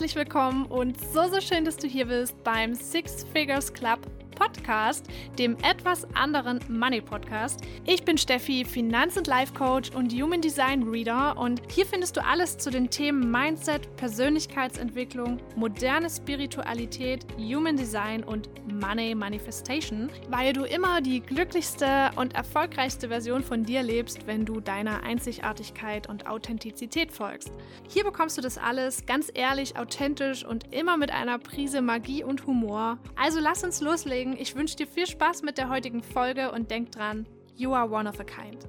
herzlich willkommen und so, so schön, dass du hier bist beim Six Figures Club Podcast, dem etwas anderen Money Podcast. Ich bin Steffi, Finanz- und Life Coach und Human Design Reader und hier findest du alles zu den Themen Mindset, Persönlichkeitsentwicklung, moderne Spiritualität, Human Design und Money Manifestation, weil du immer die glücklichste und erfolgreichste Version von dir lebst, wenn du deiner Einzigartigkeit und Authentizität folgst. Hier bekommst du das alles ganz ehrlich, authentisch und immer mit einer Prise Magie und Humor. Also lass uns loslegen sagen, ich wünsche dir viel Spaß mit der heutigen Folge und denk dran, you are one of a kind.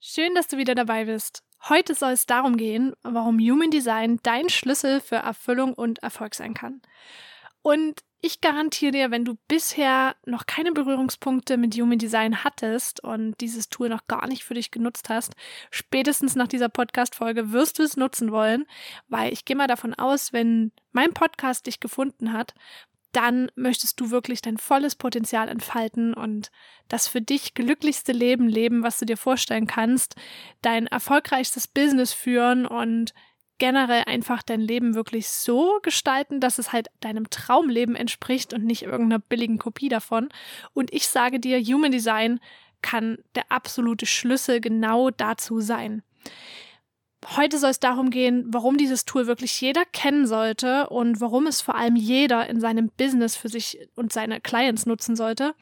Schön, dass du wieder dabei bist. Heute soll es darum gehen, warum Human Design dein Schlüssel für Erfüllung und Erfolg sein kann. Und ich garantiere dir, wenn du bisher noch keine Berührungspunkte mit Human Design hattest und dieses Tool noch gar nicht für dich genutzt hast, spätestens nach dieser Podcast-Folge wirst du es nutzen wollen, weil ich gehe mal davon aus, wenn mein Podcast dich gefunden hat, dann möchtest du wirklich dein volles Potenzial entfalten und das für dich glücklichste Leben leben, was du dir vorstellen kannst, dein erfolgreichstes Business führen und generell einfach dein Leben wirklich so gestalten, dass es halt deinem Traumleben entspricht und nicht irgendeiner billigen Kopie davon. Und ich sage dir, Human Design kann der absolute Schlüssel genau dazu sein. Heute soll es darum gehen, warum dieses Tool wirklich jeder kennen sollte und warum es vor allem jeder in seinem Business für sich und seine Clients nutzen sollte.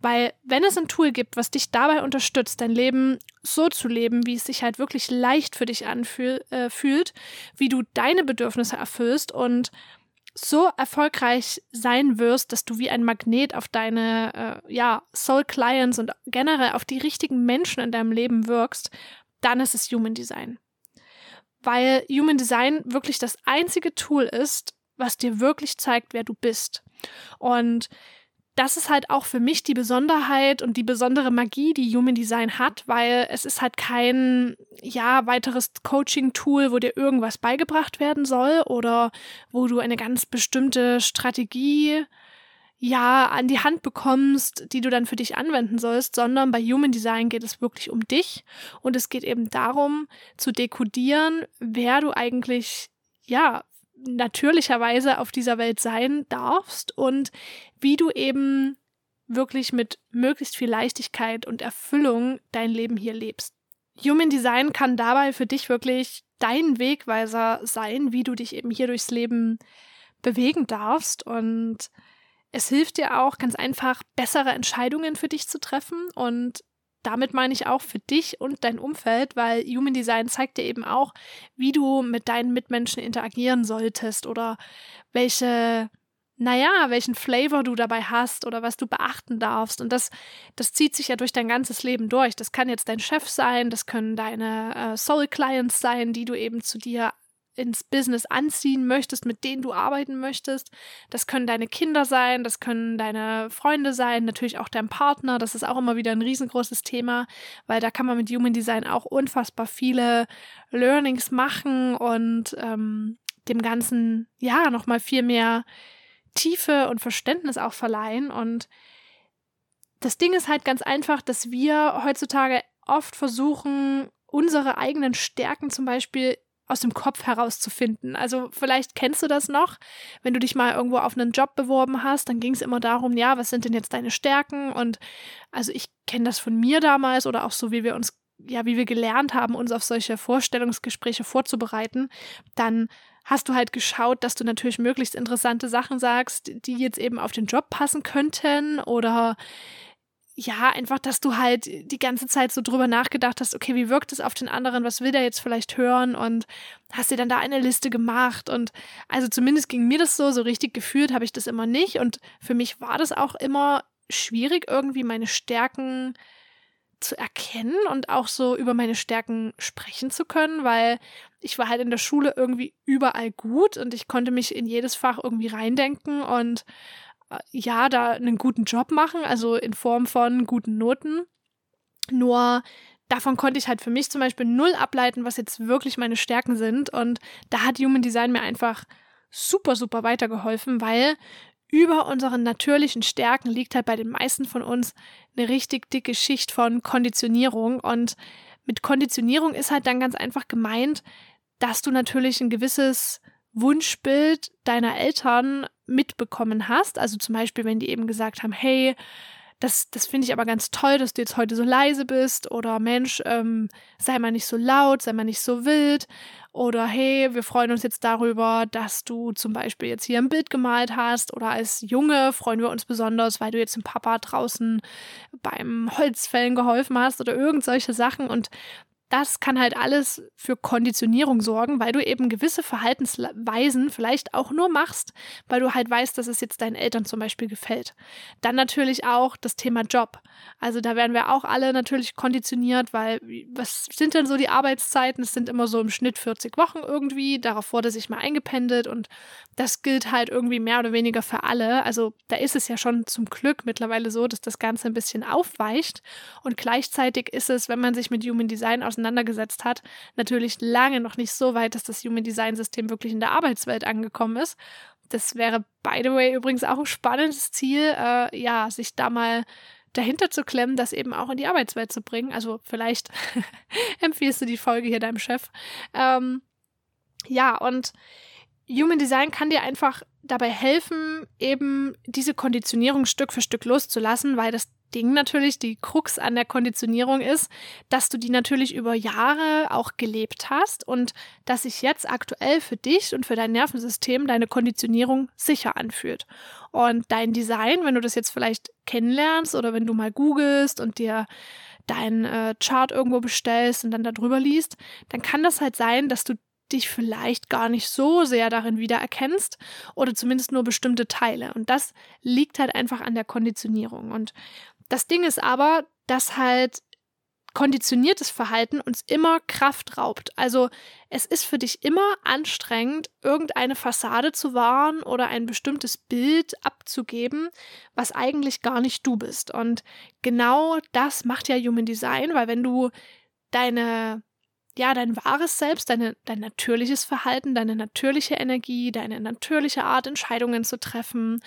Weil wenn es ein Tool gibt, was dich dabei unterstützt, dein Leben so zu leben, wie es sich halt wirklich leicht für dich anfühlt, äh, wie du deine Bedürfnisse erfüllst und so erfolgreich sein wirst, dass du wie ein Magnet auf deine äh, ja, Soul Clients und generell auf die richtigen Menschen in deinem Leben wirkst, dann ist es Human Design weil Human Design wirklich das einzige Tool ist, was dir wirklich zeigt, wer du bist. Und das ist halt auch für mich die Besonderheit und die besondere Magie, die Human Design hat, weil es ist halt kein, ja, weiteres Coaching-Tool, wo dir irgendwas beigebracht werden soll oder wo du eine ganz bestimmte Strategie ja an die Hand bekommst, die du dann für dich anwenden sollst, sondern bei Human Design geht es wirklich um dich und es geht eben darum zu dekodieren, wer du eigentlich ja natürlicherweise auf dieser Welt sein darfst und wie du eben wirklich mit möglichst viel Leichtigkeit und Erfüllung dein Leben hier lebst. Human Design kann dabei für dich wirklich dein Wegweiser sein, wie du dich eben hier durchs Leben bewegen darfst und es hilft dir auch ganz einfach, bessere Entscheidungen für dich zu treffen und damit meine ich auch für dich und dein Umfeld, weil Human Design zeigt dir eben auch, wie du mit deinen Mitmenschen interagieren solltest oder welche, naja, welchen Flavor du dabei hast oder was du beachten darfst. Und das, das zieht sich ja durch dein ganzes Leben durch. Das kann jetzt dein Chef sein, das können deine äh, Soul Clients sein, die du eben zu dir ins Business anziehen möchtest, mit denen du arbeiten möchtest. Das können deine Kinder sein, das können deine Freunde sein, natürlich auch dein Partner. Das ist auch immer wieder ein riesengroßes Thema, weil da kann man mit Human Design auch unfassbar viele Learnings machen und ähm, dem Ganzen ja nochmal viel mehr Tiefe und Verständnis auch verleihen. Und das Ding ist halt ganz einfach, dass wir heutzutage oft versuchen, unsere eigenen Stärken zum Beispiel aus dem Kopf herauszufinden. Also vielleicht kennst du das noch, wenn du dich mal irgendwo auf einen Job beworben hast, dann ging es immer darum, ja, was sind denn jetzt deine Stärken? Und also ich kenne das von mir damals oder auch so, wie wir uns, ja, wie wir gelernt haben, uns auf solche Vorstellungsgespräche vorzubereiten, dann hast du halt geschaut, dass du natürlich möglichst interessante Sachen sagst, die jetzt eben auf den Job passen könnten oder ja, einfach, dass du halt die ganze Zeit so drüber nachgedacht hast, okay, wie wirkt es auf den anderen, was will der jetzt vielleicht hören? Und hast dir dann da eine Liste gemacht? Und also zumindest ging mir das so, so richtig gefühlt habe ich das immer nicht. Und für mich war das auch immer schwierig, irgendwie meine Stärken zu erkennen und auch so über meine Stärken sprechen zu können, weil ich war halt in der Schule irgendwie überall gut und ich konnte mich in jedes Fach irgendwie reindenken. Und ja, da einen guten Job machen, also in Form von guten Noten. Nur davon konnte ich halt für mich zum Beispiel null ableiten, was jetzt wirklich meine Stärken sind. Und da hat Human Design mir einfach super, super weitergeholfen, weil über unseren natürlichen Stärken liegt halt bei den meisten von uns eine richtig dicke Schicht von Konditionierung. Und mit Konditionierung ist halt dann ganz einfach gemeint, dass du natürlich ein gewisses Wunschbild deiner Eltern mitbekommen hast. Also zum Beispiel, wenn die eben gesagt haben, hey, das, das finde ich aber ganz toll, dass du jetzt heute so leise bist. Oder Mensch, ähm, sei mal nicht so laut, sei mal nicht so wild. Oder hey, wir freuen uns jetzt darüber, dass du zum Beispiel jetzt hier ein Bild gemalt hast. Oder als Junge freuen wir uns besonders, weil du jetzt dem Papa draußen beim Holzfällen geholfen hast oder irgend solche Sachen. Und das kann halt alles für Konditionierung sorgen, weil du eben gewisse Verhaltensweisen vielleicht auch nur machst, weil du halt weißt, dass es jetzt deinen Eltern zum Beispiel gefällt. Dann natürlich auch das Thema Job. Also da werden wir auch alle natürlich konditioniert, weil was sind denn so die Arbeitszeiten? Es sind immer so im Schnitt 40 Wochen irgendwie. Darauf wurde sich mal eingependelt und das gilt halt irgendwie mehr oder weniger für alle. Also da ist es ja schon zum Glück mittlerweile so, dass das Ganze ein bisschen aufweicht und gleichzeitig ist es, wenn man sich mit Human Design auseinandersetzt, auseinandergesetzt hat, natürlich lange noch nicht so weit, dass das Human Design System wirklich in der Arbeitswelt angekommen ist. Das wäre, by the way, übrigens auch ein spannendes Ziel, äh, ja, sich da mal dahinter zu klemmen, das eben auch in die Arbeitswelt zu bringen. Also vielleicht empfiehlst du die Folge hier deinem Chef. Ähm, ja, und Human Design kann dir einfach dabei helfen, eben diese Konditionierung Stück für Stück loszulassen, weil das Ding natürlich, die Krux an der Konditionierung ist, dass du die natürlich über Jahre auch gelebt hast und dass sich jetzt aktuell für dich und für dein Nervensystem deine Konditionierung sicher anfühlt. Und dein Design, wenn du das jetzt vielleicht kennenlernst oder wenn du mal googelst und dir dein äh, Chart irgendwo bestellst und dann darüber liest, dann kann das halt sein, dass du dich vielleicht gar nicht so sehr darin wiedererkennst oder zumindest nur bestimmte Teile. Und das liegt halt einfach an der Konditionierung. Und das Ding ist aber, dass halt konditioniertes Verhalten uns immer Kraft raubt. Also es ist für dich immer anstrengend, irgendeine Fassade zu wahren oder ein bestimmtes Bild abzugeben, was eigentlich gar nicht du bist. Und genau das macht ja Human Design, weil wenn du deine ja, dein wahres Selbst, deine, dein natürliches Verhalten, deine natürliche Energie, deine natürliche Art, Entscheidungen zu treffen.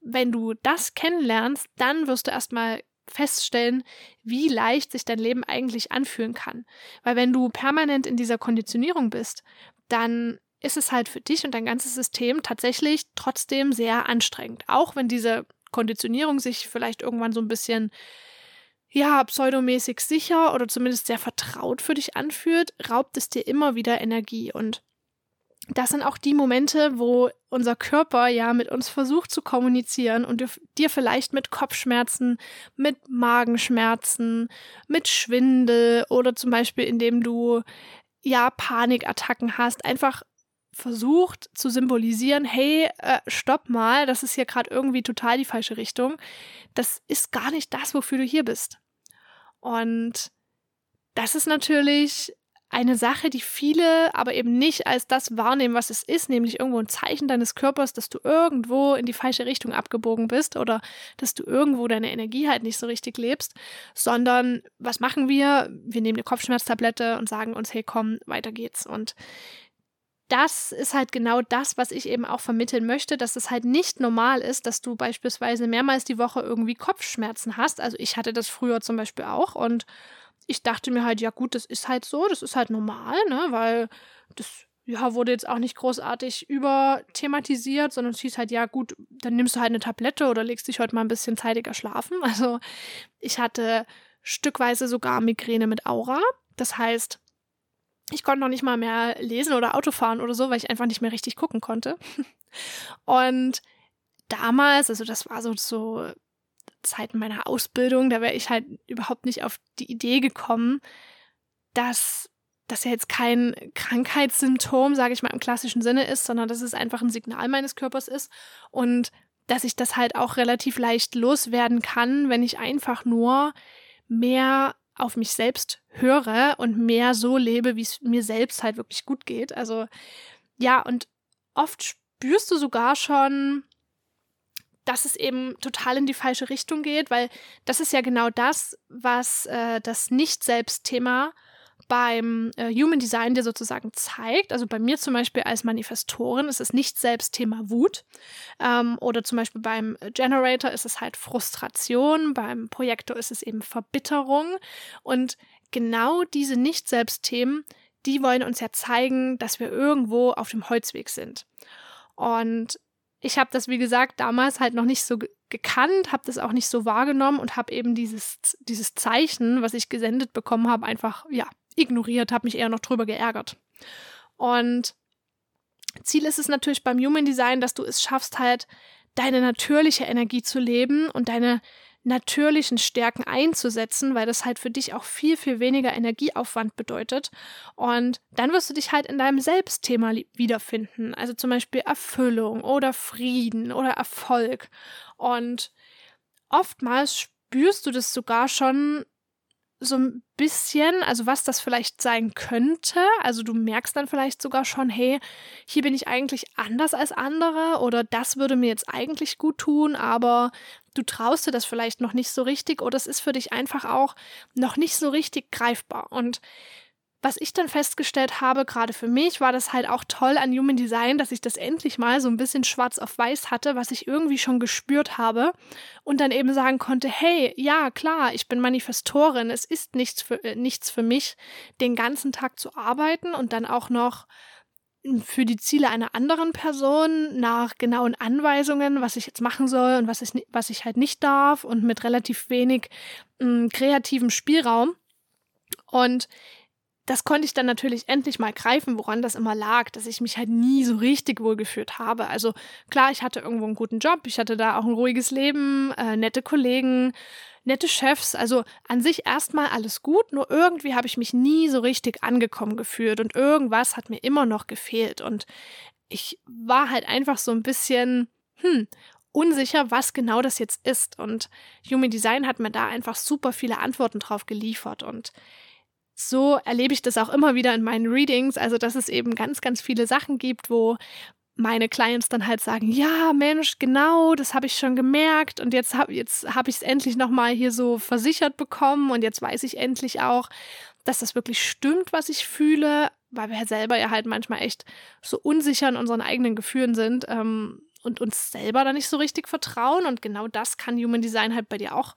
Wenn du das kennenlernst, dann wirst du erstmal feststellen, wie leicht sich dein Leben eigentlich anfühlen kann. Weil wenn du permanent in dieser Konditionierung bist, dann ist es halt für dich und dein ganzes System tatsächlich trotzdem sehr anstrengend. Auch wenn diese Konditionierung sich vielleicht irgendwann so ein bisschen ja, pseudomäßig sicher oder zumindest sehr vertraut für dich anfühlt, raubt es dir immer wieder Energie. Und das sind auch die Momente, wo unser Körper ja mit uns versucht zu kommunizieren und dir vielleicht mit Kopfschmerzen, mit Magenschmerzen, mit Schwindel oder zum Beispiel indem du ja Panikattacken hast, einfach versucht zu symbolisieren, hey, äh, stopp mal, das ist hier gerade irgendwie total die falsche Richtung. Das ist gar nicht das, wofür du hier bist. Und das ist natürlich eine Sache, die viele aber eben nicht als das wahrnehmen, was es ist, nämlich irgendwo ein Zeichen deines Körpers, dass du irgendwo in die falsche Richtung abgebogen bist oder dass du irgendwo deine Energie halt nicht so richtig lebst, sondern was machen wir? Wir nehmen eine Kopfschmerztablette und sagen uns, hey, komm, weiter geht's. Und das ist halt genau das, was ich eben auch vermitteln möchte, dass es halt nicht normal ist, dass du beispielsweise mehrmals die Woche irgendwie Kopfschmerzen hast. Also ich hatte das früher zum Beispiel auch und ich dachte mir halt, ja gut, das ist halt so, das ist halt normal, ne, weil das ja, wurde jetzt auch nicht großartig überthematisiert, sondern es hieß halt, ja gut, dann nimmst du halt eine Tablette oder legst dich heute mal ein bisschen zeitiger schlafen. Also ich hatte stückweise sogar Migräne mit Aura. Das heißt, ich konnte noch nicht mal mehr lesen oder Auto fahren oder so, weil ich einfach nicht mehr richtig gucken konnte. Und damals, also das war so, so Zeiten meiner Ausbildung, da wäre ich halt überhaupt nicht auf die Idee gekommen, dass das ja jetzt kein Krankheitssymptom, sage ich mal im klassischen Sinne ist, sondern dass es einfach ein Signal meines Körpers ist und dass ich das halt auch relativ leicht loswerden kann, wenn ich einfach nur mehr auf mich selbst höre und mehr so lebe, wie es mir selbst halt wirklich gut geht. Also ja, und oft spürst du sogar schon dass es eben total in die falsche Richtung geht, weil das ist ja genau das, was äh, das Nicht-Selbst-Thema beim äh, Human Design dir sozusagen zeigt. Also bei mir zum Beispiel als Manifestorin ist es nicht selbst Thema Wut. Ähm, oder zum Beispiel beim Generator ist es halt Frustration, beim Projektor ist es eben Verbitterung. Und genau diese Nicht-Selbst-Themen, die wollen uns ja zeigen, dass wir irgendwo auf dem Holzweg sind. Und ich habe das, wie gesagt, damals halt noch nicht so gekannt, habe das auch nicht so wahrgenommen und habe eben dieses, dieses Zeichen, was ich gesendet bekommen habe, einfach, ja, ignoriert, habe mich eher noch drüber geärgert. Und Ziel ist es natürlich beim Human Design, dass du es schaffst, halt deine natürliche Energie zu leben und deine natürlichen Stärken einzusetzen, weil das halt für dich auch viel, viel weniger Energieaufwand bedeutet. Und dann wirst du dich halt in deinem Selbstthema wiederfinden. Also zum Beispiel Erfüllung oder Frieden oder Erfolg. Und oftmals spürst du das sogar schon so ein bisschen, also was das vielleicht sein könnte. Also du merkst dann vielleicht sogar schon, hey, hier bin ich eigentlich anders als andere oder das würde mir jetzt eigentlich gut tun, aber du traust dir das vielleicht noch nicht so richtig oder es ist für dich einfach auch noch nicht so richtig greifbar. Und was ich dann festgestellt habe, gerade für mich, war das halt auch toll an Human Design, dass ich das endlich mal so ein bisschen schwarz auf weiß hatte, was ich irgendwie schon gespürt habe und dann eben sagen konnte, hey, ja, klar, ich bin Manifestorin, es ist nichts für, äh, nichts für mich, den ganzen Tag zu arbeiten und dann auch noch für die Ziele einer anderen Person nach genauen Anweisungen, was ich jetzt machen soll und was ich, was ich halt nicht darf und mit relativ wenig mh, kreativem Spielraum. Und das konnte ich dann natürlich endlich mal greifen, woran das immer lag, dass ich mich halt nie so richtig wohlgeführt habe. Also klar, ich hatte irgendwo einen guten Job, ich hatte da auch ein ruhiges Leben, äh, nette Kollegen, nette Chefs, also an sich erstmal alles gut, nur irgendwie habe ich mich nie so richtig angekommen gefühlt und irgendwas hat mir immer noch gefehlt. Und ich war halt einfach so ein bisschen, hm, unsicher, was genau das jetzt ist. Und Human Design hat mir da einfach super viele Antworten drauf geliefert. Und so erlebe ich das auch immer wieder in meinen Readings, also dass es eben ganz, ganz viele Sachen gibt, wo meine Clients dann halt sagen, ja, Mensch, genau, das habe ich schon gemerkt und jetzt habe jetzt hab ich es endlich nochmal hier so versichert bekommen und jetzt weiß ich endlich auch, dass das wirklich stimmt, was ich fühle, weil wir selber ja halt manchmal echt so unsicher in unseren eigenen Gefühlen sind ähm, und uns selber da nicht so richtig vertrauen und genau das kann Human Design halt bei dir auch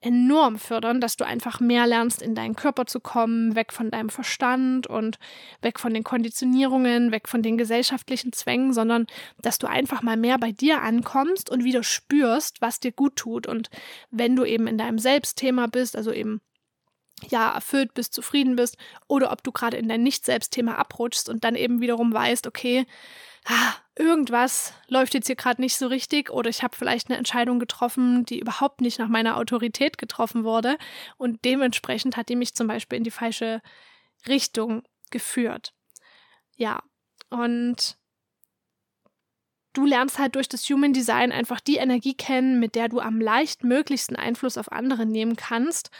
enorm fördern, dass du einfach mehr lernst, in deinen Körper zu kommen, weg von deinem Verstand und weg von den Konditionierungen, weg von den gesellschaftlichen Zwängen, sondern dass du einfach mal mehr bei dir ankommst und wieder spürst, was dir gut tut. Und wenn du eben in deinem Selbstthema bist, also eben ja, erfüllt bist, zufrieden bist, oder ob du gerade in dein Nicht-Selbstthema abrutschst und dann eben wiederum weißt, okay, ah, irgendwas läuft jetzt hier gerade nicht so richtig oder ich habe vielleicht eine Entscheidung getroffen, die überhaupt nicht nach meiner Autorität getroffen wurde und dementsprechend hat die mich zum Beispiel in die falsche Richtung geführt. Ja, und du lernst halt durch das Human Design einfach die Energie kennen, mit der du am leichtmöglichsten Einfluss auf andere nehmen kannst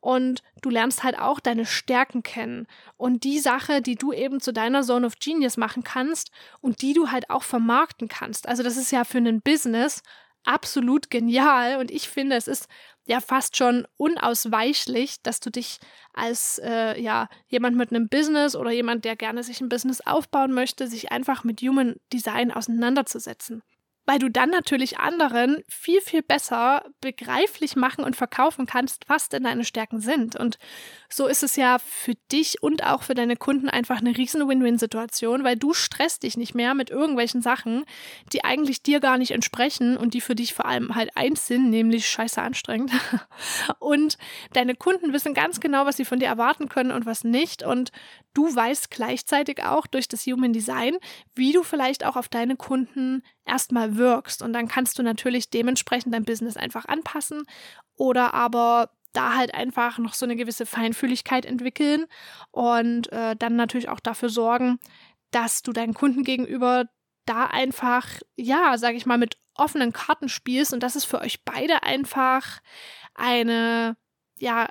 und du lernst halt auch deine Stärken kennen und die Sache, die du eben zu deiner Zone of Genius machen kannst und die du halt auch vermarkten kannst. Also das ist ja für ein Business absolut genial und ich finde, es ist ja fast schon unausweichlich, dass du dich als äh, ja jemand mit einem Business oder jemand, der gerne sich ein Business aufbauen möchte, sich einfach mit Human Design auseinanderzusetzen weil du dann natürlich anderen viel, viel besser begreiflich machen und verkaufen kannst, was denn deine Stärken sind. Und so ist es ja für dich und auch für deine Kunden einfach eine riesen Win-Win-Situation, weil du stresst dich nicht mehr mit irgendwelchen Sachen, die eigentlich dir gar nicht entsprechen und die für dich vor allem halt eins sind, nämlich scheiße anstrengend. Und deine Kunden wissen ganz genau, was sie von dir erwarten können und was nicht. Und du weißt gleichzeitig auch durch das Human Design, wie du vielleicht auch auf deine Kunden erstmal wirkst. Und dann kannst du natürlich dementsprechend dein Business einfach anpassen oder aber da halt einfach noch so eine gewisse Feinfühligkeit entwickeln und äh, dann natürlich auch dafür sorgen, dass du deinen Kunden gegenüber da einfach, ja, sag ich mal, mit offenen Karten spielst und dass es für euch beide einfach eine, ja,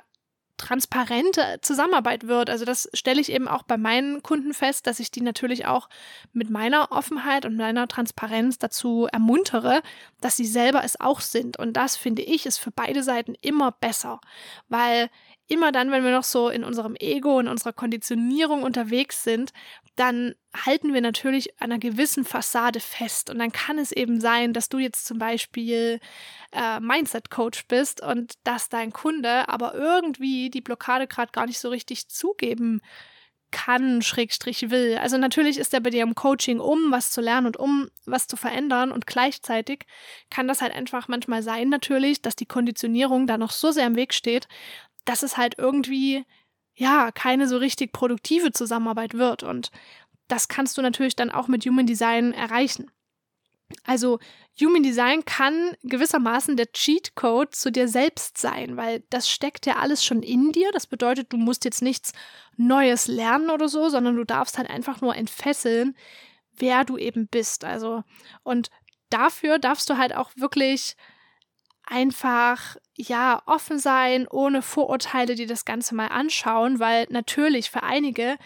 transparente Zusammenarbeit wird. Also das stelle ich eben auch bei meinen Kunden fest, dass ich die natürlich auch mit meiner Offenheit und meiner Transparenz dazu ermuntere, dass sie selber es auch sind. Und das finde ich ist für beide Seiten immer besser, weil immer dann, wenn wir noch so in unserem Ego, in unserer Konditionierung unterwegs sind, dann halten wir natürlich an einer gewissen Fassade fest. Und dann kann es eben sein, dass du jetzt zum Beispiel äh, Mindset-Coach bist und dass dein Kunde aber irgendwie die Blockade gerade gar nicht so richtig zugeben kann, Schrägstrich will. Also natürlich ist er bei dir im Coaching, um was zu lernen und um was zu verändern und gleichzeitig kann das halt einfach manchmal sein natürlich, dass die Konditionierung da noch so sehr im Weg steht, dass es halt irgendwie ja keine so richtig produktive Zusammenarbeit wird und das kannst du natürlich dann auch mit Human Design erreichen. Also Human Design kann gewissermaßen der Cheat Code zu dir selbst sein, weil das steckt ja alles schon in dir. Das bedeutet, du musst jetzt nichts Neues lernen oder so, sondern du darfst halt einfach nur entfesseln, wer du eben bist. Also und dafür darfst du halt auch wirklich einfach ja offen sein, ohne Vorurteile, die das Ganze mal anschauen, weil natürlich für einige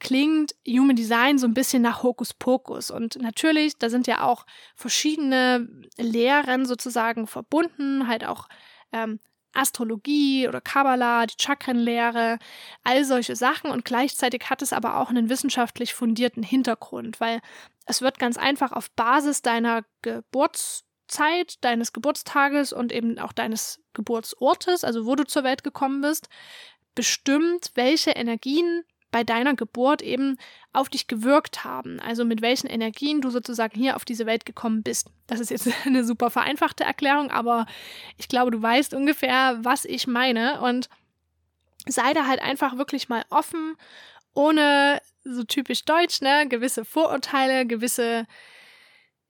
klingt Human Design so ein bisschen nach Hokuspokus. Und natürlich, da sind ja auch verschiedene Lehren sozusagen verbunden, halt auch ähm, Astrologie oder Kabbalah, die Chakrenlehre, all solche Sachen. Und gleichzeitig hat es aber auch einen wissenschaftlich fundierten Hintergrund, weil es wird ganz einfach auf Basis deiner Geburts Zeit deines Geburtstages und eben auch deines Geburtsortes, also wo du zur Welt gekommen bist, bestimmt, welche Energien bei deiner Geburt eben auf dich gewirkt haben. Also mit welchen Energien du sozusagen hier auf diese Welt gekommen bist. Das ist jetzt eine super vereinfachte Erklärung, aber ich glaube, du weißt ungefähr, was ich meine. Und sei da halt einfach wirklich mal offen, ohne so typisch deutsch, ne, gewisse Vorurteile, gewisse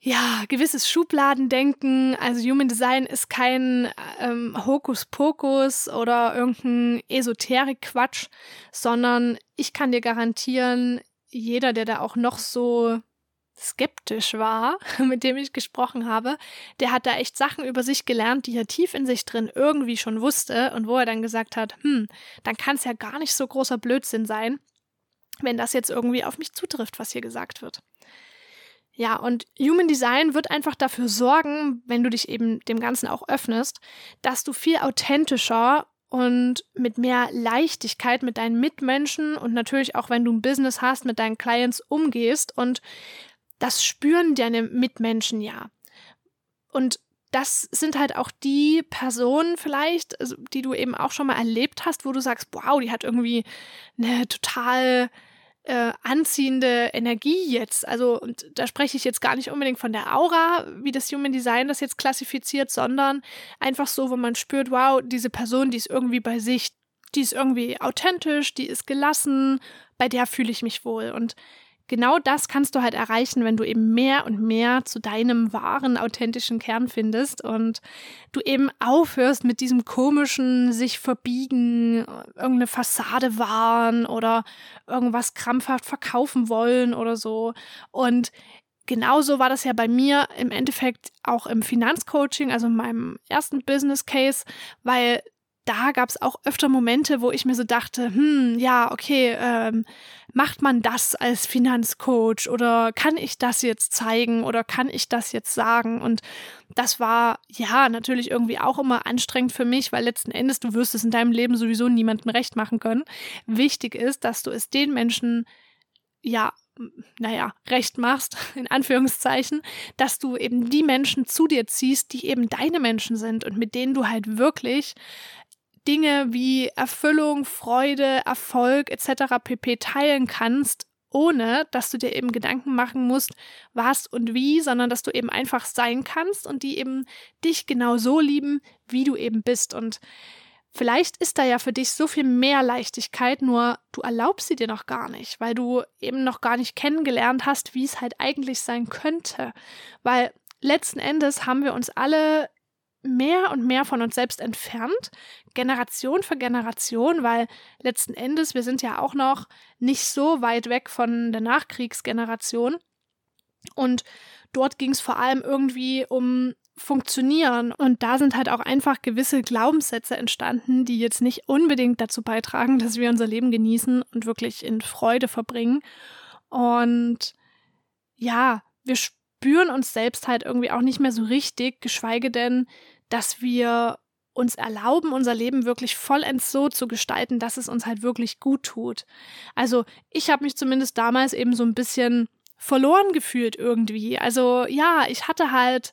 ja, gewisses Schubladendenken. Also Human Design ist kein ähm, Hokuspokus oder irgendein Esoterik-Quatsch, sondern ich kann dir garantieren, jeder, der da auch noch so skeptisch war, mit dem ich gesprochen habe, der hat da echt Sachen über sich gelernt, die er tief in sich drin irgendwie schon wusste und wo er dann gesagt hat, hm, dann kann es ja gar nicht so großer Blödsinn sein, wenn das jetzt irgendwie auf mich zutrifft, was hier gesagt wird. Ja, und Human Design wird einfach dafür sorgen, wenn du dich eben dem Ganzen auch öffnest, dass du viel authentischer und mit mehr Leichtigkeit mit deinen Mitmenschen und natürlich auch, wenn du ein Business hast, mit deinen Clients umgehst. Und das spüren deine Mitmenschen ja. Und das sind halt auch die Personen vielleicht, also, die du eben auch schon mal erlebt hast, wo du sagst, wow, die hat irgendwie eine total äh, anziehende Energie jetzt. Also, und da spreche ich jetzt gar nicht unbedingt von der Aura, wie das Human Design das jetzt klassifiziert, sondern einfach so, wo man spürt, wow, diese Person, die ist irgendwie bei sich, die ist irgendwie authentisch, die ist gelassen, bei der fühle ich mich wohl. Und genau das kannst du halt erreichen, wenn du eben mehr und mehr zu deinem wahren, authentischen Kern findest und du eben aufhörst mit diesem komischen sich verbiegen, irgendeine Fassade wahren oder irgendwas krampfhaft verkaufen wollen oder so. Und genauso war das ja bei mir im Endeffekt auch im Finanzcoaching, also in meinem ersten Business Case, weil da gab es auch öfter Momente, wo ich mir so dachte, hm, ja, okay, ähm, macht man das als Finanzcoach oder kann ich das jetzt zeigen oder kann ich das jetzt sagen? Und das war ja natürlich irgendwie auch immer anstrengend für mich, weil letzten Endes du wirst es in deinem Leben sowieso niemandem recht machen können. Wichtig ist, dass du es den Menschen ja naja, recht machst, in Anführungszeichen, dass du eben die Menschen zu dir ziehst, die eben deine Menschen sind und mit denen du halt wirklich Dinge wie Erfüllung, Freude, Erfolg etc. pp teilen kannst, ohne dass du dir eben Gedanken machen musst, was und wie, sondern dass du eben einfach sein kannst und die eben dich genau so lieben, wie du eben bist. Und vielleicht ist da ja für dich so viel mehr Leichtigkeit, nur du erlaubst sie dir noch gar nicht, weil du eben noch gar nicht kennengelernt hast, wie es halt eigentlich sein könnte. Weil letzten Endes haben wir uns alle mehr und mehr von uns selbst entfernt, Generation für Generation, weil letzten Endes, wir sind ja auch noch nicht so weit weg von der Nachkriegsgeneration. Und dort ging es vor allem irgendwie um Funktionieren. Und da sind halt auch einfach gewisse Glaubenssätze entstanden, die jetzt nicht unbedingt dazu beitragen, dass wir unser Leben genießen und wirklich in Freude verbringen. Und ja, wir spüren uns selbst halt irgendwie auch nicht mehr so richtig, geschweige denn, dass wir uns erlauben, unser Leben wirklich vollends so zu gestalten, dass es uns halt wirklich gut tut. Also ich habe mich zumindest damals eben so ein bisschen verloren gefühlt irgendwie. Also ja, ich hatte halt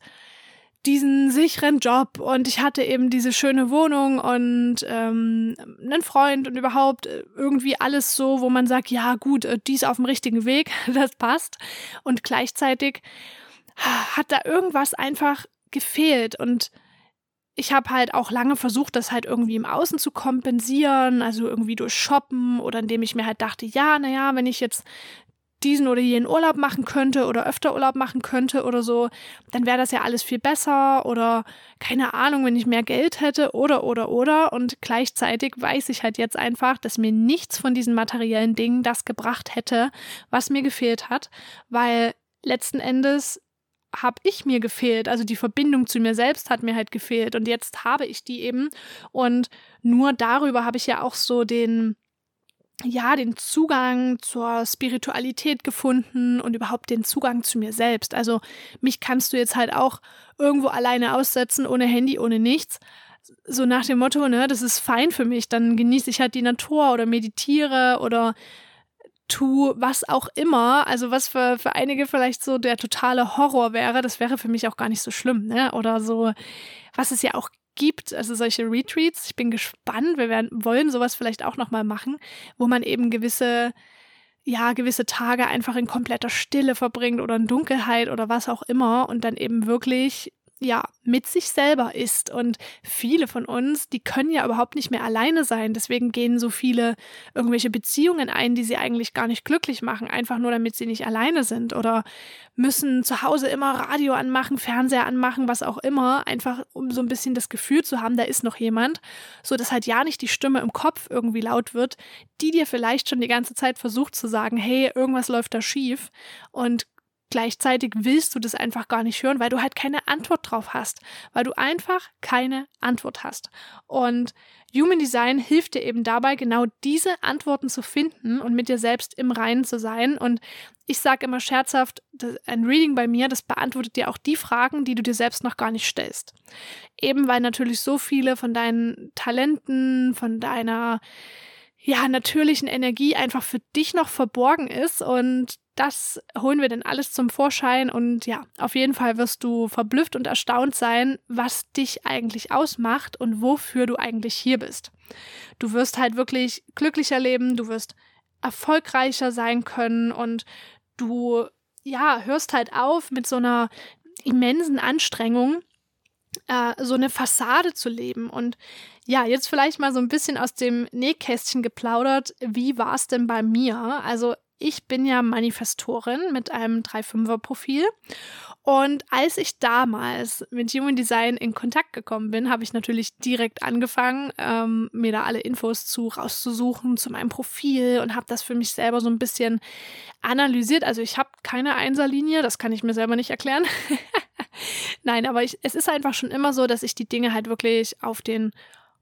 diesen sicheren Job und ich hatte eben diese schöne Wohnung und ähm, einen Freund und überhaupt äh, irgendwie alles so, wo man sagt, ja gut, äh, die ist auf dem richtigen Weg, das passt. Und gleichzeitig hat da irgendwas einfach gefehlt und ich habe halt auch lange versucht, das halt irgendwie im Außen zu kompensieren, also irgendwie durch Shoppen oder indem ich mir halt dachte, ja, naja, wenn ich jetzt diesen oder jenen Urlaub machen könnte oder öfter Urlaub machen könnte oder so, dann wäre das ja alles viel besser oder keine Ahnung, wenn ich mehr Geld hätte oder oder oder. Und gleichzeitig weiß ich halt jetzt einfach, dass mir nichts von diesen materiellen Dingen das gebracht hätte, was mir gefehlt hat, weil letzten Endes habe ich mir gefehlt, also die Verbindung zu mir selbst hat mir halt gefehlt und jetzt habe ich die eben und nur darüber habe ich ja auch so den ja, den Zugang zur Spiritualität gefunden und überhaupt den Zugang zu mir selbst. Also mich kannst du jetzt halt auch irgendwo alleine aussetzen, ohne Handy, ohne nichts. So nach dem Motto, ne, das ist fein für mich, dann genieße ich halt die Natur oder meditiere oder tu was auch immer. Also was für, für einige vielleicht so der totale Horror wäre, das wäre für mich auch gar nicht so schlimm, ne? Oder so, was es ja auch gibt, also solche Retreats. Ich bin gespannt. Wir werden, wollen sowas vielleicht auch nochmal machen, wo man eben gewisse, ja, gewisse Tage einfach in kompletter Stille verbringt oder in Dunkelheit oder was auch immer und dann eben wirklich ja, mit sich selber ist. Und viele von uns, die können ja überhaupt nicht mehr alleine sein. Deswegen gehen so viele irgendwelche Beziehungen ein, die sie eigentlich gar nicht glücklich machen, einfach nur damit sie nicht alleine sind. Oder müssen zu Hause immer Radio anmachen, Fernseher anmachen, was auch immer, einfach um so ein bisschen das Gefühl zu haben, da ist noch jemand, so dass halt ja nicht die Stimme im Kopf irgendwie laut wird, die dir vielleicht schon die ganze Zeit versucht zu sagen, hey, irgendwas läuft da schief. Und Gleichzeitig willst du das einfach gar nicht hören, weil du halt keine Antwort drauf hast, weil du einfach keine Antwort hast. Und Human Design hilft dir eben dabei, genau diese Antworten zu finden und mit dir selbst im Reinen zu sein. Und ich sage immer scherzhaft, ein Reading bei mir, das beantwortet dir auch die Fragen, die du dir selbst noch gar nicht stellst. Eben weil natürlich so viele von deinen Talenten, von deiner ja, natürlichen Energie einfach für dich noch verborgen ist und das holen wir dann alles zum Vorschein und ja, auf jeden Fall wirst du verblüfft und erstaunt sein, was dich eigentlich ausmacht und wofür du eigentlich hier bist. Du wirst halt wirklich glücklicher leben, du wirst erfolgreicher sein können und du ja, hörst halt auf mit so einer immensen Anstrengung, äh, so eine Fassade zu leben. Und ja, jetzt vielleicht mal so ein bisschen aus dem Nähkästchen geplaudert. Wie war es denn bei mir? Also ich bin ja Manifestorin mit einem 3-5er-Profil. Und als ich damals mit Human Design in Kontakt gekommen bin, habe ich natürlich direkt angefangen, ähm, mir da alle Infos zu rauszusuchen zu meinem Profil und habe das für mich selber so ein bisschen analysiert. Also ich habe keine Einserlinie, das kann ich mir selber nicht erklären. Nein, aber ich, es ist einfach schon immer so, dass ich die Dinge halt wirklich auf den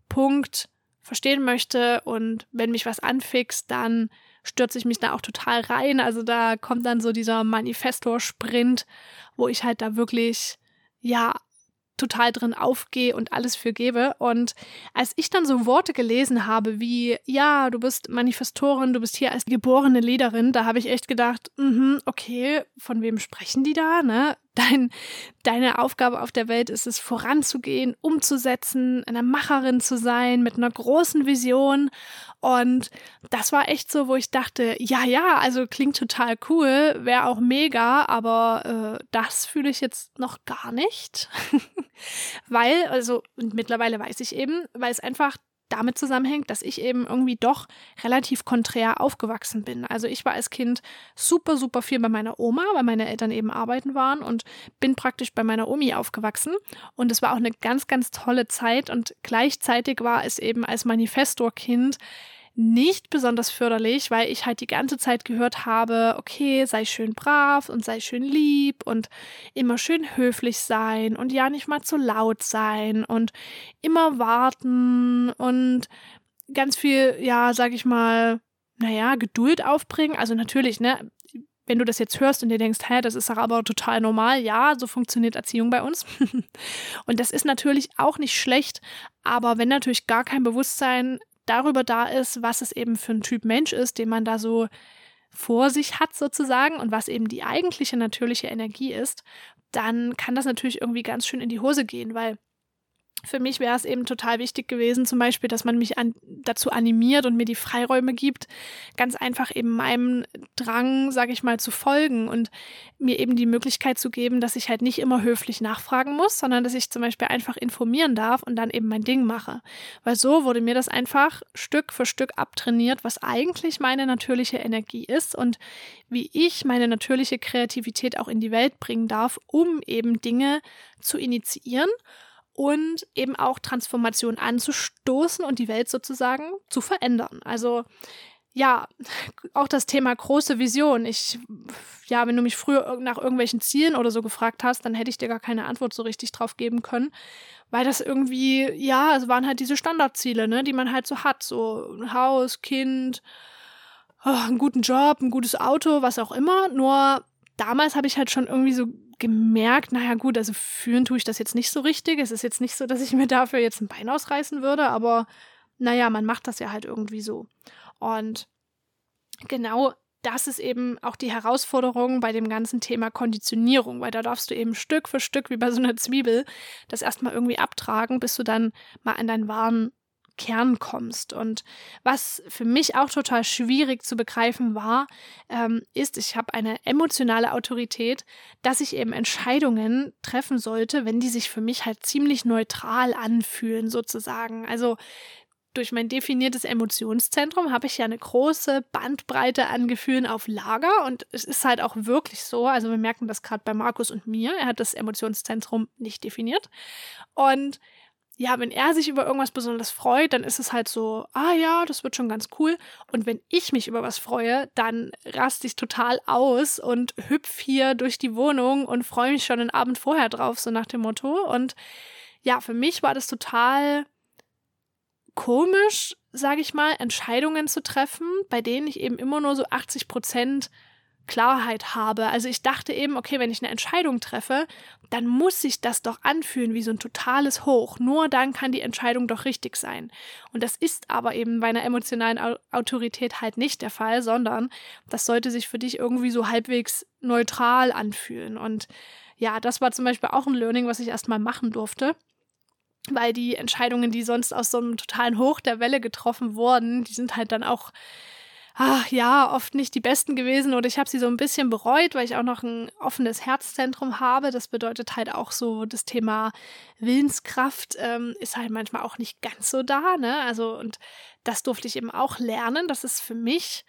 Punkt verstehen möchte und wenn mich was anfixt, dann stürze ich mich da auch total rein. Also da kommt dann so dieser Manifestor-Sprint, wo ich halt da wirklich, ja, total drin aufgehe und alles für gebe. Und als ich dann so Worte gelesen habe wie, ja, du bist Manifestorin, du bist hier als geborene Leaderin, da habe ich echt gedacht, mh, okay, von wem sprechen die da, ne? Dein, deine Aufgabe auf der Welt ist es, voranzugehen, umzusetzen, eine Macherin zu sein, mit einer großen Vision. Und das war echt so, wo ich dachte, ja, ja, also klingt total cool, wäre auch mega, aber äh, das fühle ich jetzt noch gar nicht. weil, also mittlerweile weiß ich eben, weil es einfach damit zusammenhängt, dass ich eben irgendwie doch relativ konträr aufgewachsen bin. Also ich war als Kind super, super viel bei meiner Oma, weil meine Eltern eben arbeiten waren und bin praktisch bei meiner Omi aufgewachsen. Und es war auch eine ganz, ganz tolle Zeit und gleichzeitig war es eben als Manifestor-Kind nicht besonders förderlich, weil ich halt die ganze Zeit gehört habe, okay, sei schön brav und sei schön lieb und immer schön höflich sein und ja nicht mal zu laut sein und immer warten und ganz viel, ja, sag ich mal, naja, Geduld aufbringen. Also natürlich, ne, wenn du das jetzt hörst und dir denkst, hä, das ist doch aber total normal, ja, so funktioniert Erziehung bei uns. und das ist natürlich auch nicht schlecht, aber wenn natürlich gar kein Bewusstsein darüber da ist, was es eben für ein Typ Mensch ist, den man da so vor sich hat sozusagen und was eben die eigentliche natürliche Energie ist, dann kann das natürlich irgendwie ganz schön in die Hose gehen, weil für mich wäre es eben total wichtig gewesen, zum Beispiel, dass man mich an, dazu animiert und mir die Freiräume gibt, ganz einfach eben meinem Drang, sage ich mal, zu folgen und mir eben die Möglichkeit zu geben, dass ich halt nicht immer höflich nachfragen muss, sondern dass ich zum Beispiel einfach informieren darf und dann eben mein Ding mache. Weil so wurde mir das einfach Stück für Stück abtrainiert, was eigentlich meine natürliche Energie ist und wie ich meine natürliche Kreativität auch in die Welt bringen darf, um eben Dinge zu initiieren und eben auch Transformation anzustoßen und die Welt sozusagen zu verändern. Also ja, auch das Thema große Vision. Ich, ja, wenn du mich früher nach irgendwelchen Zielen oder so gefragt hast, dann hätte ich dir gar keine Antwort so richtig drauf geben können, weil das irgendwie, ja, es waren halt diese Standardziele, ne, die man halt so hat, so ein Haus, Kind, oh, einen guten Job, ein gutes Auto, was auch immer. Nur damals habe ich halt schon irgendwie so gemerkt, naja gut, also führen tue ich das jetzt nicht so richtig. Es ist jetzt nicht so, dass ich mir dafür jetzt ein Bein ausreißen würde, aber naja, man macht das ja halt irgendwie so. Und genau das ist eben auch die Herausforderung bei dem ganzen Thema Konditionierung, weil da darfst du eben Stück für Stück, wie bei so einer Zwiebel, das erstmal irgendwie abtragen, bis du dann mal an deinen wahren Kern kommst. Und was für mich auch total schwierig zu begreifen war, ähm, ist, ich habe eine emotionale Autorität, dass ich eben Entscheidungen treffen sollte, wenn die sich für mich halt ziemlich neutral anfühlen, sozusagen. Also durch mein definiertes Emotionszentrum habe ich ja eine große Bandbreite an Gefühlen auf Lager und es ist halt auch wirklich so. Also wir merken das gerade bei Markus und mir. Er hat das Emotionszentrum nicht definiert. Und ja, wenn er sich über irgendwas besonders freut, dann ist es halt so, ah ja, das wird schon ganz cool. Und wenn ich mich über was freue, dann raste ich total aus und hüpf hier durch die Wohnung und freue mich schon den Abend vorher drauf, so nach dem Motto. Und ja, für mich war das total komisch, sage ich mal, Entscheidungen zu treffen, bei denen ich eben immer nur so 80 Prozent Klarheit habe. Also ich dachte eben, okay, wenn ich eine Entscheidung treffe, dann muss sich das doch anfühlen wie so ein totales Hoch. Nur dann kann die Entscheidung doch richtig sein. Und das ist aber eben bei einer emotionalen Autorität halt nicht der Fall, sondern das sollte sich für dich irgendwie so halbwegs neutral anfühlen. Und ja, das war zum Beispiel auch ein Learning, was ich erstmal machen durfte weil die Entscheidungen, die sonst aus so einem totalen Hoch der Welle getroffen wurden, die sind halt dann auch ach ja, oft nicht die besten gewesen oder ich habe sie so ein bisschen bereut, weil ich auch noch ein offenes Herzzentrum habe. Das bedeutet halt auch so, das Thema Willenskraft ähm, ist halt manchmal auch nicht ganz so da, ne? Also, und das durfte ich eben auch lernen, dass es für mich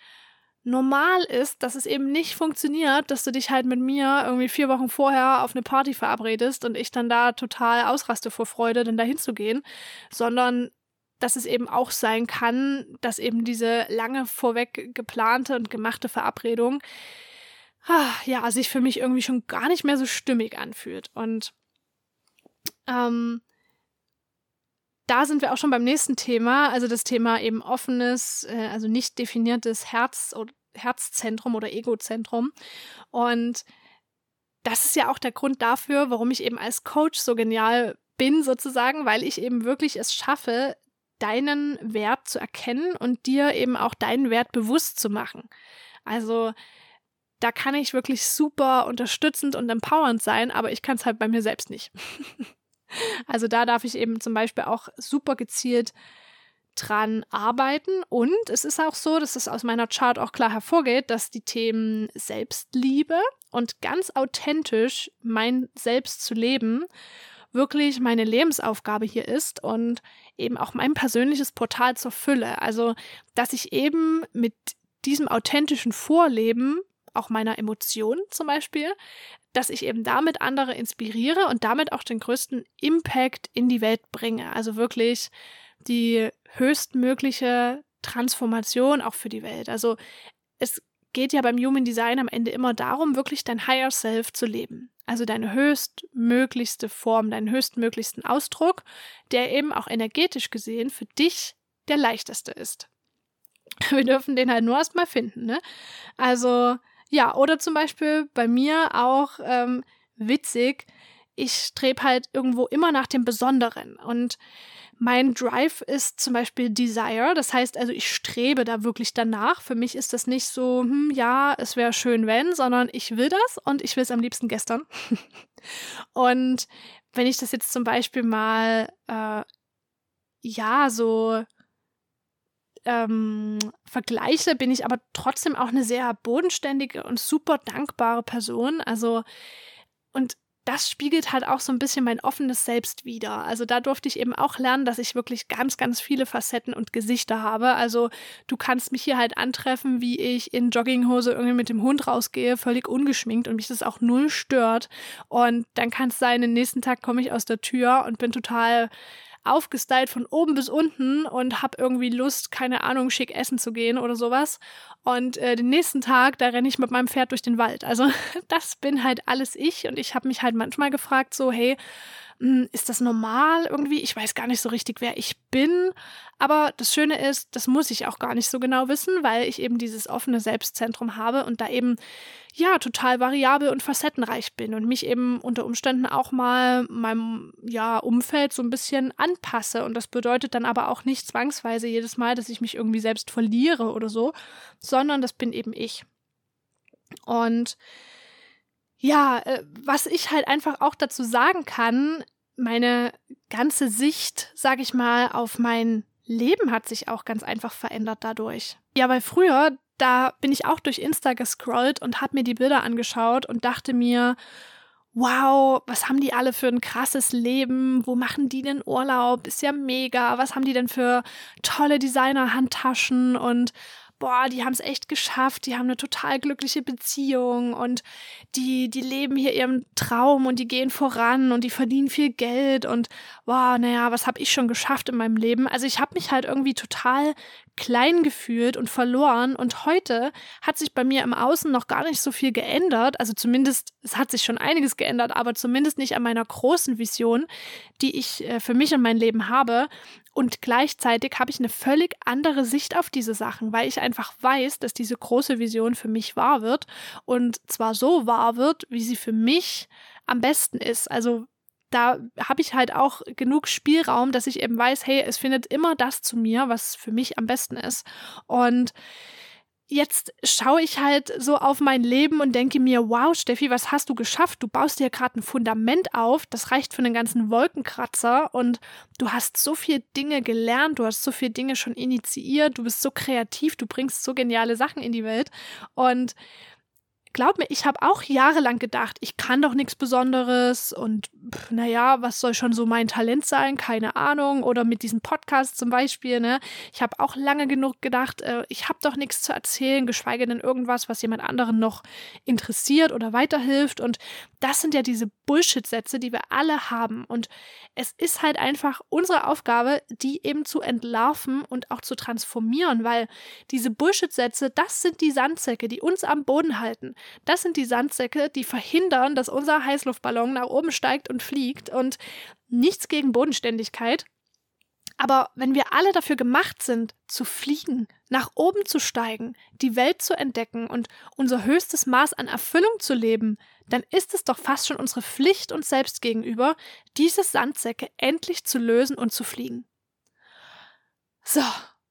normal ist, dass es eben nicht funktioniert, dass du dich halt mit mir irgendwie vier Wochen vorher auf eine Party verabredest und ich dann da total ausraste vor Freude, dann dahin zu gehen, sondern dass es eben auch sein kann, dass eben diese lange vorweg geplante und gemachte Verabredung ah, ja sich für mich irgendwie schon gar nicht mehr so stimmig anfühlt. Und ähm, da sind wir auch schon beim nächsten Thema, also das Thema eben offenes, äh, also nicht definiertes Herz oder Herzzentrum oder Egozentrum. Und das ist ja auch der Grund dafür, warum ich eben als Coach so genial bin, sozusagen, weil ich eben wirklich es schaffe, deinen Wert zu erkennen und dir eben auch deinen Wert bewusst zu machen. Also da kann ich wirklich super unterstützend und empowernd sein, aber ich kann es halt bei mir selbst nicht. also da darf ich eben zum Beispiel auch super gezielt dran arbeiten. Und es ist auch so, dass es aus meiner Chart auch klar hervorgeht, dass die Themen Selbstliebe und ganz authentisch mein Selbst zu leben wirklich meine Lebensaufgabe hier ist und eben auch mein persönliches Portal zur Fülle. Also, dass ich eben mit diesem authentischen Vorleben auch meiner Emotionen zum Beispiel, dass ich eben damit andere inspiriere und damit auch den größten Impact in die Welt bringe. Also wirklich die höchstmögliche Transformation auch für die Welt. Also es geht ja beim Human Design am Ende immer darum, wirklich dein Higher Self zu leben. Also deine höchstmöglichste Form, deinen höchstmöglichsten Ausdruck, der eben auch energetisch gesehen für dich der leichteste ist. Wir dürfen den halt nur erstmal finden, ne? Also Ja, oder zum Beispiel bei mir auch ähm, witzig, ich strebe halt irgendwo immer nach dem Besonderen. Und mein Drive ist zum Beispiel Desire. Das heißt also, ich strebe da wirklich danach. Für mich ist das nicht so, hm, ja, es wäre schön, wenn, sondern ich will das und ich will es am liebsten gestern. und wenn ich das jetzt zum Beispiel mal, äh, ja, so ähm, vergleiche, bin ich aber trotzdem auch eine sehr bodenständige und super dankbare Person. Also, und das spiegelt halt auch so ein bisschen mein offenes Selbst wider. Also da durfte ich eben auch lernen, dass ich wirklich ganz, ganz viele Facetten und Gesichter habe. Also du kannst mich hier halt antreffen, wie ich in Jogginghose irgendwie mit dem Hund rausgehe, völlig ungeschminkt und mich das auch null stört. Und dann kann es sein, den nächsten Tag komme ich aus der Tür und bin total aufgestylt von oben bis unten und habe irgendwie Lust, keine Ahnung, schick essen zu gehen oder sowas. Und äh, den nächsten Tag, da renne ich mit meinem Pferd durch den Wald. Also das bin halt alles ich und ich habe mich halt manchmal gefragt, so, hey, ist das normal irgendwie? Ich weiß gar nicht so richtig, wer ich bin. Aber das Schöne ist, das muss ich auch gar nicht so genau wissen, weil ich eben dieses offene Selbstzentrum habe und da eben ja total variabel und facettenreich bin und mich eben unter Umständen auch mal meinem ja Umfeld so ein bisschen anpasse und das bedeutet dann aber auch nicht zwangsweise jedes Mal, dass ich mich irgendwie selbst verliere oder so, sondern das bin eben ich. Und ja, äh, was ich halt einfach auch dazu sagen kann, meine ganze Sicht, sag ich mal, auf mein Leben hat sich auch ganz einfach verändert dadurch. Ja, weil früher, da bin ich auch durch Insta gescrollt und habe mir die Bilder angeschaut und dachte mir, wow, was haben die alle für ein krasses Leben? Wo machen die denn Urlaub? Ist ja mega. Was haben die denn für tolle Designer-Handtaschen und boah, die haben es echt geschafft, die haben eine total glückliche Beziehung und die, die leben hier ihren Traum und die gehen voran und die verdienen viel Geld und boah, naja, was habe ich schon geschafft in meinem Leben? Also ich habe mich halt irgendwie total klein gefühlt und verloren. Und heute hat sich bei mir im Außen noch gar nicht so viel geändert, also zumindest, es hat sich schon einiges geändert, aber zumindest nicht an meiner großen Vision, die ich äh, für mich in mein Leben habe. Und gleichzeitig habe ich eine völlig andere Sicht auf diese Sachen, weil ich einfach weiß, dass diese große Vision für mich wahr wird. Und zwar so wahr wird, wie sie für mich am besten ist. Also da habe ich halt auch genug Spielraum, dass ich eben weiß, hey, es findet immer das zu mir, was für mich am besten ist. Und jetzt schaue ich halt so auf mein Leben und denke mir, wow, Steffi, was hast du geschafft? Du baust dir gerade ein Fundament auf, das reicht für einen ganzen Wolkenkratzer und du hast so viele Dinge gelernt, du hast so viele Dinge schon initiiert, du bist so kreativ, du bringst so geniale Sachen in die Welt und glaub mir, ich habe auch jahrelang gedacht, ich kann doch nichts Besonderes und naja, was soll schon so mein Talent sein? Keine Ahnung. Oder mit diesem Podcast zum Beispiel, ne? Ich habe auch lange genug gedacht, äh, ich habe doch nichts zu erzählen, geschweige denn irgendwas, was jemand anderen noch interessiert oder weiterhilft. Und das sind ja diese Bullshit-Sätze, die wir alle haben. Und es ist halt einfach unsere Aufgabe, die eben zu entlarven und auch zu transformieren, weil diese Bullshit-Sätze, das sind die Sandsäcke, die uns am Boden halten. Das sind die Sandsäcke, die verhindern, dass unser Heißluftballon nach oben steigt und fliegt. Und nichts gegen Bodenständigkeit. Aber wenn wir alle dafür gemacht sind, zu fliegen, nach oben zu steigen, die Welt zu entdecken und unser höchstes Maß an Erfüllung zu leben, dann ist es doch fast schon unsere Pflicht uns selbst gegenüber, diese Sandsäcke endlich zu lösen und zu fliegen. So,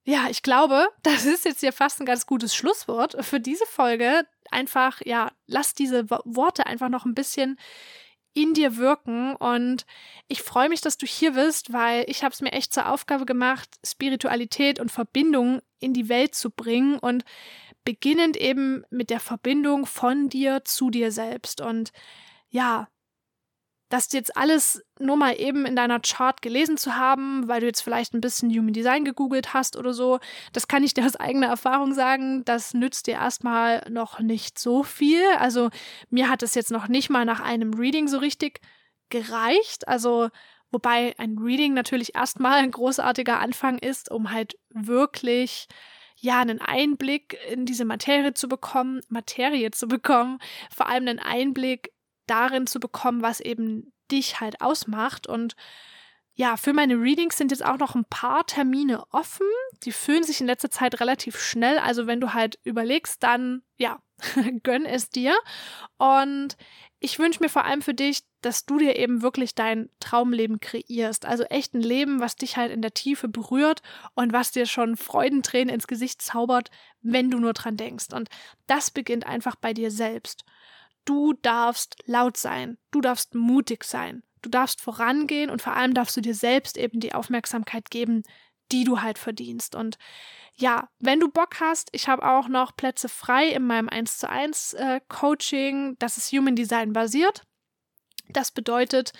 ja, ich glaube, das ist jetzt hier fast ein ganz gutes Schlusswort für diese Folge. Einfach, ja, lass diese Worte einfach noch ein bisschen in dir wirken. Und ich freue mich, dass du hier bist, weil ich habe es mir echt zur Aufgabe gemacht, Spiritualität und Verbindung in die Welt zu bringen und beginnend eben mit der Verbindung von dir zu dir selbst. Und ja, das jetzt alles nur mal eben in deiner Chart gelesen zu haben, weil du jetzt vielleicht ein bisschen Human Design gegoogelt hast oder so, das kann ich dir aus eigener Erfahrung sagen, das nützt dir erstmal noch nicht so viel. Also mir hat es jetzt noch nicht mal nach einem Reading so richtig gereicht. Also wobei ein Reading natürlich erstmal ein großartiger Anfang ist, um halt wirklich ja, einen Einblick in diese Materie zu bekommen, Materie zu bekommen, vor allem einen Einblick darin zu bekommen, was eben dich halt ausmacht. Und ja, für meine Readings sind jetzt auch noch ein paar Termine offen. Die fühlen sich in letzter Zeit relativ schnell. Also wenn du halt überlegst, dann ja, gönn es dir. Und ich wünsche mir vor allem für dich, dass du dir eben wirklich dein Traumleben kreierst. Also echt ein Leben, was dich halt in der Tiefe berührt und was dir schon Freudentränen ins Gesicht zaubert, wenn du nur dran denkst. Und das beginnt einfach bei dir selbst. Du darfst laut sein. Du darfst mutig sein. Du darfst vorangehen und vor allem darfst du dir selbst eben die Aufmerksamkeit geben, die du halt verdienst. Und ja, wenn du Bock hast, ich habe auch noch Plätze frei in meinem 1 zu 1 äh, Coaching, das ist Human Design basiert. Das bedeutet,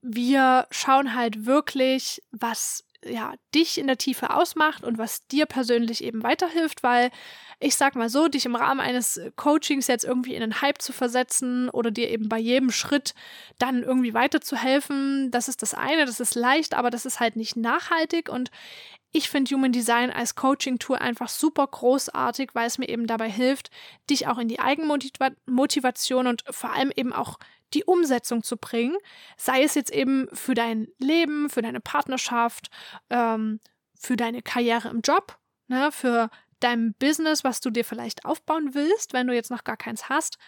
wir schauen halt wirklich, was ja, dich in der Tiefe ausmacht und was dir persönlich eben weiterhilft, weil ich sag mal so, dich im Rahmen eines Coachings jetzt irgendwie in einen Hype zu versetzen oder dir eben bei jedem Schritt dann irgendwie weiterzuhelfen, das ist das eine, das ist leicht, aber das ist halt nicht nachhaltig und ich finde Human Design als Coaching-Tool einfach super großartig, weil es mir eben dabei hilft, dich auch in die Eigenmotivation und vor allem eben auch die Umsetzung zu bringen, sei es jetzt eben für dein Leben, für deine Partnerschaft, ähm, für deine Karriere im Job, ne, für dein Business, was du dir vielleicht aufbauen willst, wenn du jetzt noch gar keins hast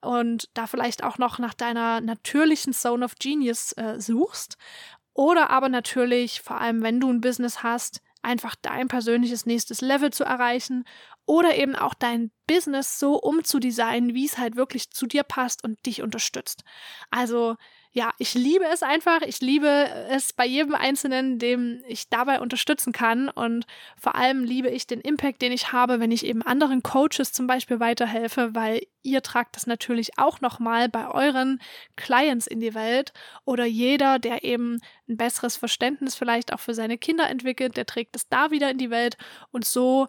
und da vielleicht auch noch nach deiner natürlichen Zone of Genius äh, suchst. Oder aber natürlich, vor allem wenn du ein Business hast, einfach dein persönliches nächstes Level zu erreichen oder eben auch dein Business so umzudesignen, wie es halt wirklich zu dir passt und dich unterstützt. Also ja, ich liebe es einfach. Ich liebe es bei jedem Einzelnen, dem ich dabei unterstützen kann. Und vor allem liebe ich den Impact, den ich habe, wenn ich eben anderen Coaches zum Beispiel weiterhelfe, weil ihr tragt das natürlich auch nochmal bei euren Clients in die Welt. Oder jeder, der eben ein besseres Verständnis vielleicht auch für seine Kinder entwickelt, der trägt es da wieder in die Welt. Und so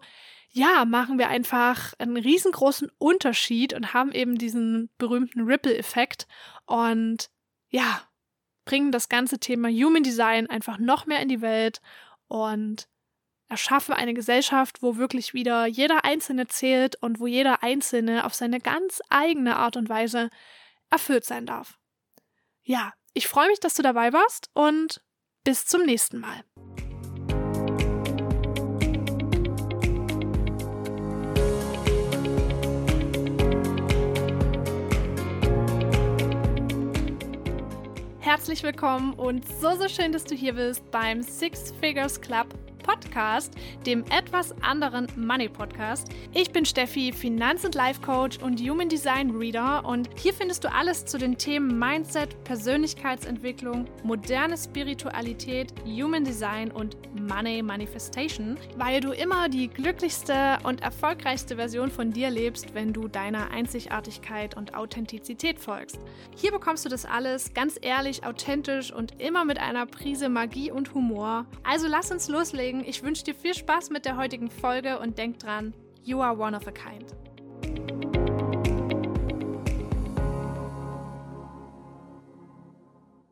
ja, machen wir einfach einen riesengroßen Unterschied und haben eben diesen berühmten Ripple-Effekt. Und ja, bringen das ganze Thema Human Design einfach noch mehr in die Welt und erschaffen eine Gesellschaft, wo wirklich wieder jeder Einzelne zählt und wo jeder Einzelne auf seine ganz eigene Art und Weise erfüllt sein darf. Ja, ich freue mich, dass du dabei warst und bis zum nächsten Mal. Herzlich willkommen und so, so schön, dass du hier bist beim Six Figures Club Podcast, dem etwas anderen Money Podcast. Ich bin Steffi, Finanz- und Life Coach und Human Design Reader und hier findest du alles zu den Themen Mindset, Persönlichkeitsentwicklung, moderne Spiritualität, Human Design und Money Manifestation, weil du immer die glücklichste und erfolgreichste Version von dir lebst, wenn du deiner Einzigartigkeit und Authentizität folgst. Hier bekommst du das alles ganz ehrlich, authentisch und immer mit einer Prise Magie und Humor. Also lass uns loslegen. Deswegen, ich wünsche dir viel Spaß mit der heutigen Folge und denk dran, you are one of a kind.